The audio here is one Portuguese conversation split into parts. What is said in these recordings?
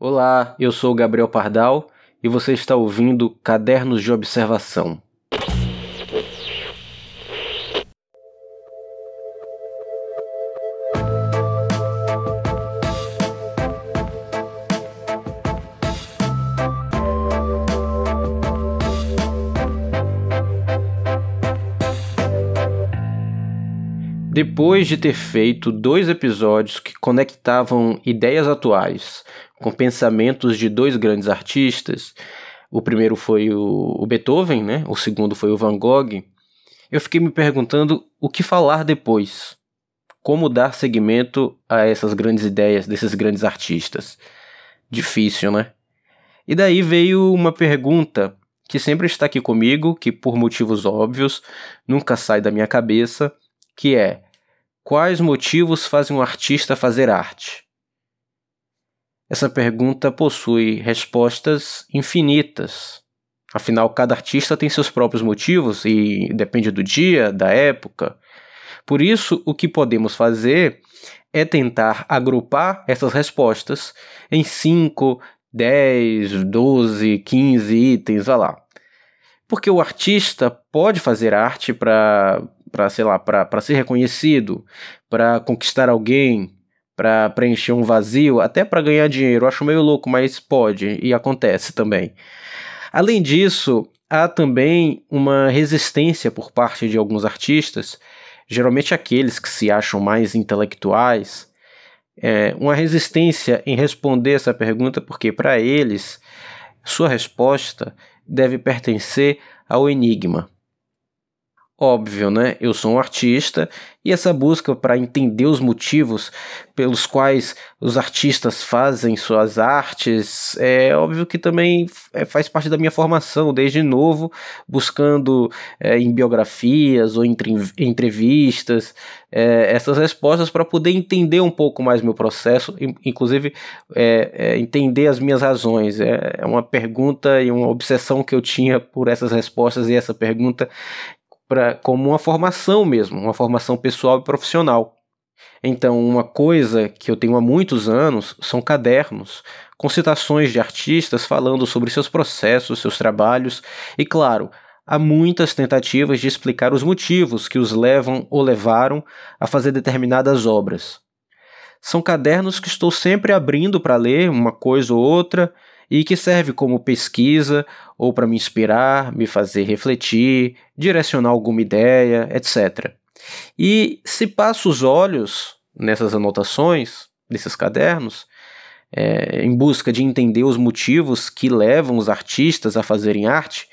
Olá, eu sou Gabriel Pardal e você está ouvindo Cadernos de Observação. Depois de ter feito dois episódios que conectavam ideias atuais com pensamentos de dois grandes artistas, o primeiro foi o, Beethoven, né? o segundo foi o Van Gogh, eu fiquei me perguntando o que falar depois. Como dar seguimento a essas grandes ideias desses grandes artistas? Difícil, né? E daí veio uma pergunta que sempre está aqui comigo, que por motivos óbvios nunca sai da minha cabeça, que é: Quais motivos fazem um artista fazer arte? Essa pergunta possui respostas infinitas. Afinal, cada artista tem seus próprios motivos e depende do dia, da época. Por isso, o que podemos fazer é tentar agrupar essas respostas em 5, 10, 12, 15 itens, vai lá. Porque o artista pode fazer arte para para sei lá, para ser reconhecido, para conquistar alguém, para preencher um vazio, até para ganhar dinheiro. Eu acho meio louco, mas pode e acontece também. Além disso, há também uma resistência por parte de alguns artistas, geralmente aqueles que se acham mais intelectuais, é, uma resistência em responder essa pergunta, porque para eles sua resposta deve pertencer ao enigma. Óbvio, né? Eu sou um artista e essa busca para entender os motivos pelos quais os artistas fazem suas artes é óbvio que também é, faz parte da minha formação desde novo, buscando é, em biografias ou entrevistas é, essas respostas para poder entender um pouco mais meu processo, inclusive é, é, entender as minhas razões. É, é uma pergunta e uma obsessão que eu tinha por essas respostas e essa pergunta pra, como uma formação mesmo, uma formação pessoal e profissional. Então, uma coisa que eu tenho há muitos anos são cadernos com citações de artistas falando sobre seus processos, seus trabalhos e, claro, há muitas tentativas de explicar os motivos que os levam ou levaram a fazer determinadas obras. São cadernos que estou sempre abrindo para ler uma coisa ou outra e que serve como pesquisa ou para me inspirar, me fazer refletir, direcionar alguma ideia, etc. E se passo os olhos nessas anotações, desses cadernos, é, em busca de entender os motivos que levam os artistas a fazerem arte,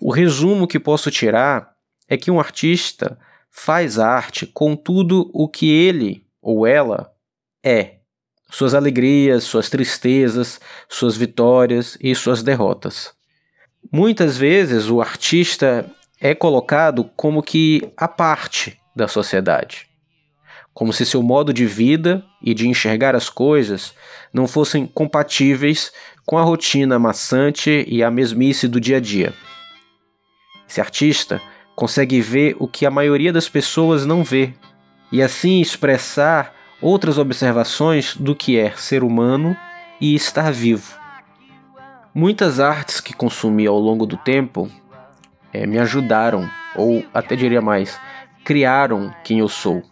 o resumo que posso tirar é que um artista faz arte com tudo o que ele ou ela é suas alegrias, suas tristezas, suas vitórias e suas derrotas. Muitas vezes o artista é colocado como que a parte da sociedade, como se seu modo de vida e de enxergar as coisas não fossem compatíveis com a rotina maçante e a mesmice do dia a dia. Esse artista consegue ver o que a maioria das pessoas não vê e assim expressar outras observações do que é ser humano e estar vivo. Muitas artes que consumi ao longo do tempo é, me ajudaram, ou até diria mais, criaram quem eu sou.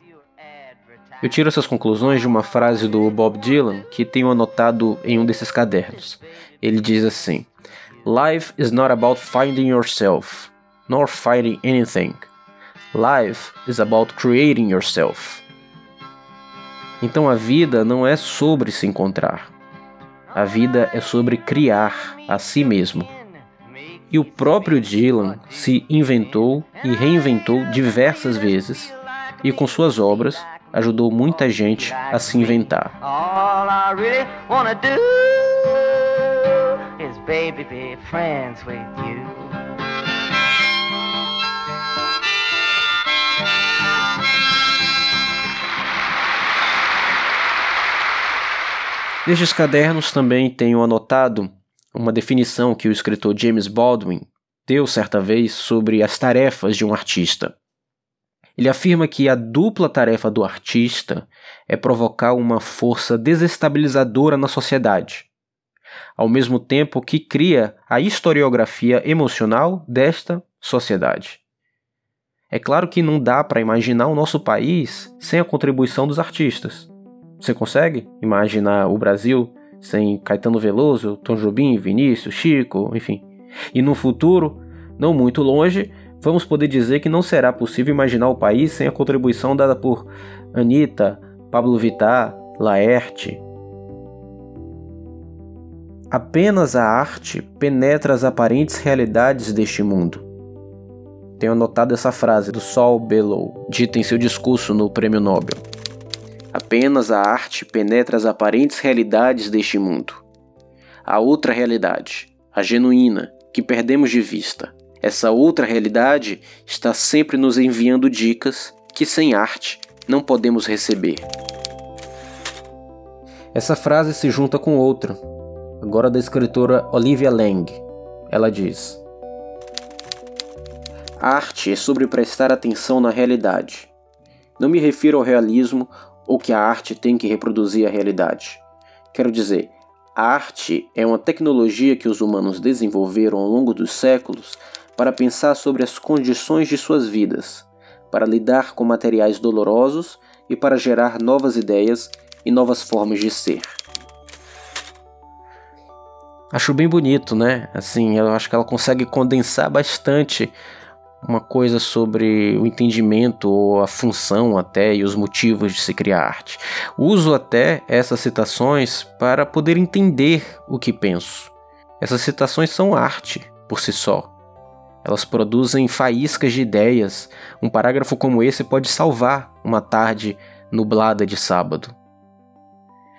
Eu tiro essas conclusões de uma frase do Bob Dylan que tenho anotado em um desses cadernos. Ele diz assim: Life is not about finding yourself, nor finding anything. Life is about creating yourself. Então a vida não é sobre se encontrar. A vida é sobre criar a si mesmo. E o próprio Dylan se inventou e reinventou diversas vezes e com suas obras ajudou muita gente a se inventar. baby Nestes cadernos também tenho anotado uma definição que o escritor James Baldwin deu certa vez sobre as tarefas de um artista. Ele afirma que a dupla tarefa do artista é provocar uma força desestabilizadora na sociedade, ao mesmo tempo que cria a historiografia emocional desta sociedade. É claro que não dá para imaginar o nosso país sem a contribuição dos artistas. Você consegue imaginar o Brasil sem Caetano Veloso, Tom Jobim, Vinícius, Chico, enfim? E no futuro, não muito longe, vamos poder dizer que não será possível imaginar o país sem a contribuição dada por Anitta, Pablo Vittar, Laerte. Apenas a arte penetra as aparentes realidades deste mundo tenho anotado essa frase do Saul Bellow, dita em seu discurso no Prêmio Nobel. Apenas a arte penetra as aparentes realidades deste mundo. A outra realidade, a genuína, que perdemos de vista. Essa outra realidade está sempre nos enviando dicas que sem arte não podemos receber. Essa frase se junta com outra, agora da escritora Olivia Lang. Ela diz: arte é sobre prestar atenção na realidade. Não me refiro ao realismo ou que a arte tem que reproduzir a realidade. Quero dizer, a arte é uma tecnologia que os humanos desenvolveram ao longo dos séculos para pensar sobre as condições de suas vidas, para lidar com materiais dolorosos e para gerar novas ideias e novas formas de ser. Acho bem bonito, né? Assim, eu acho que ela consegue condensar bastante uma coisa sobre o entendimento ou a função até e os motivos de se criar arte. Uso até essas citações para poder entender o que penso. Essas citações são arte por si só. Elas produzem faíscas de ideias. Um parágrafo como esse pode salvar uma tarde nublada de sábado.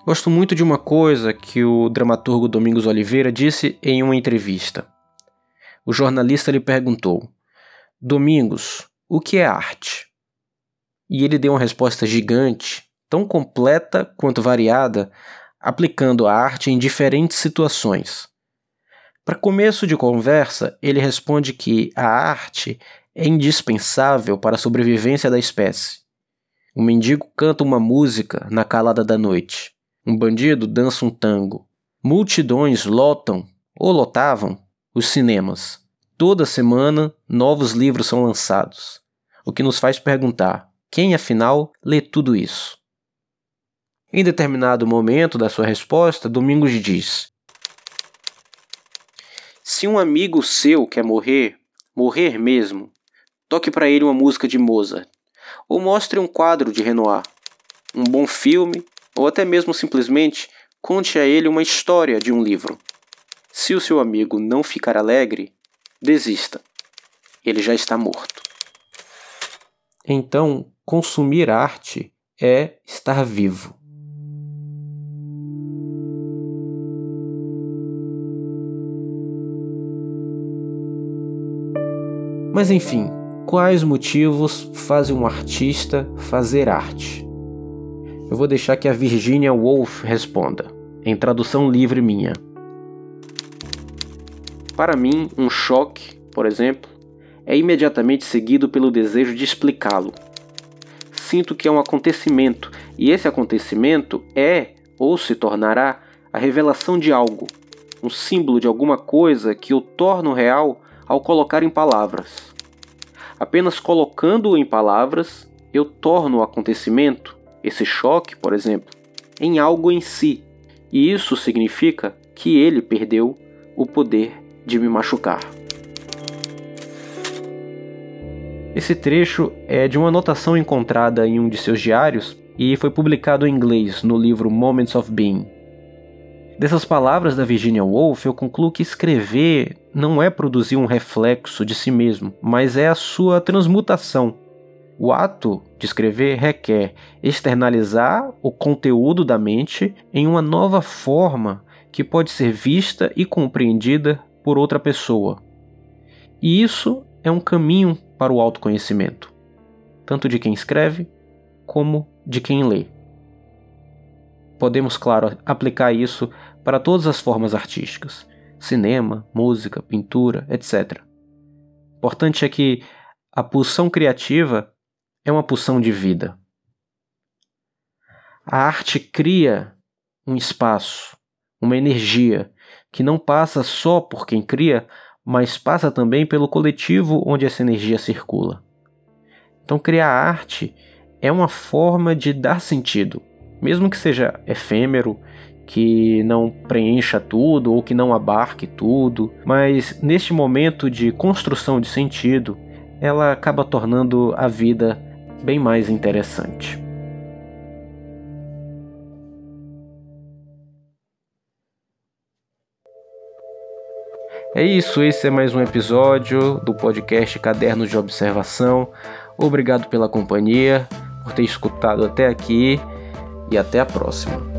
Gosto muito de uma coisa que o dramaturgo Domingos Oliveira disse em uma entrevista. O jornalista lhe perguntou: Domingos, o que é arte? E ele deu uma resposta gigante, tão completa quanto variada, aplicando a arte em diferentes situações. Para começo de conversa, ele responde que a arte é indispensável para a sobrevivência da espécie. Um mendigo canta uma música na calada da noite. Um bandido dança um tango. Multidões lotam, ou lotavam, os cinemas. Toda semana, novos livros são lançados, o que nos faz perguntar: quem afinal lê tudo isso? Em determinado momento da sua resposta, Domingos diz: Se um amigo seu quer morrer, morrer mesmo, toque para ele uma música de Mozart, ou mostre um quadro de Renoir, um bom filme, ou até mesmo simplesmente conte a ele uma história de um livro. Se o seu amigo não ficar alegre, desista. Ele já está morto. Então, consumir arte é estar vivo. Mas enfim, quais motivos fazem um artista fazer arte? Eu vou deixar que a Virginia Woolf responda, em tradução livre minha. Para mim, um choque, por exemplo, é imediatamente seguido pelo desejo de explicá-lo. Sinto que é um acontecimento, e esse acontecimento é ou se tornará a revelação de algo, um símbolo de alguma coisa que o torna real ao colocar em palavras. Apenas colocando-o em palavras, eu torno o acontecimento, esse choque, por exemplo, em algo em si, e isso significa que ele perdeu o poder de me machucar. Esse trecho é de uma anotação encontrada em um de seus diários e foi publicado em inglês no livro Moments of Being. Dessas palavras da Virginia Woolf, eu concluo que escrever não é produzir um reflexo de si mesmo, mas é a sua transmutação. O ato de escrever requer externalizar o conteúdo da mente em uma nova forma que pode ser vista e compreendida por outra pessoa. E isso é um caminho para o autoconhecimento, tanto de quem escreve como de quem lê. Podemos, claro, aplicar isso para todas as formas artísticas: cinema, música, pintura, etc. Importante é que a pulsão criativa é uma pulsão de vida. A arte cria um espaço, uma energia que não passa só por quem cria, mas passa também pelo coletivo onde essa energia circula. Então, criar arte é uma forma de dar sentido, mesmo que seja efêmero, que não preencha tudo ou que não abarque tudo, mas neste momento de construção de sentido, ela acaba tornando a vida bem mais interessante. É isso, esse é mais um episódio do podcast Cadernos de Observação. Obrigado pela companhia, por ter escutado até aqui e até a próxima.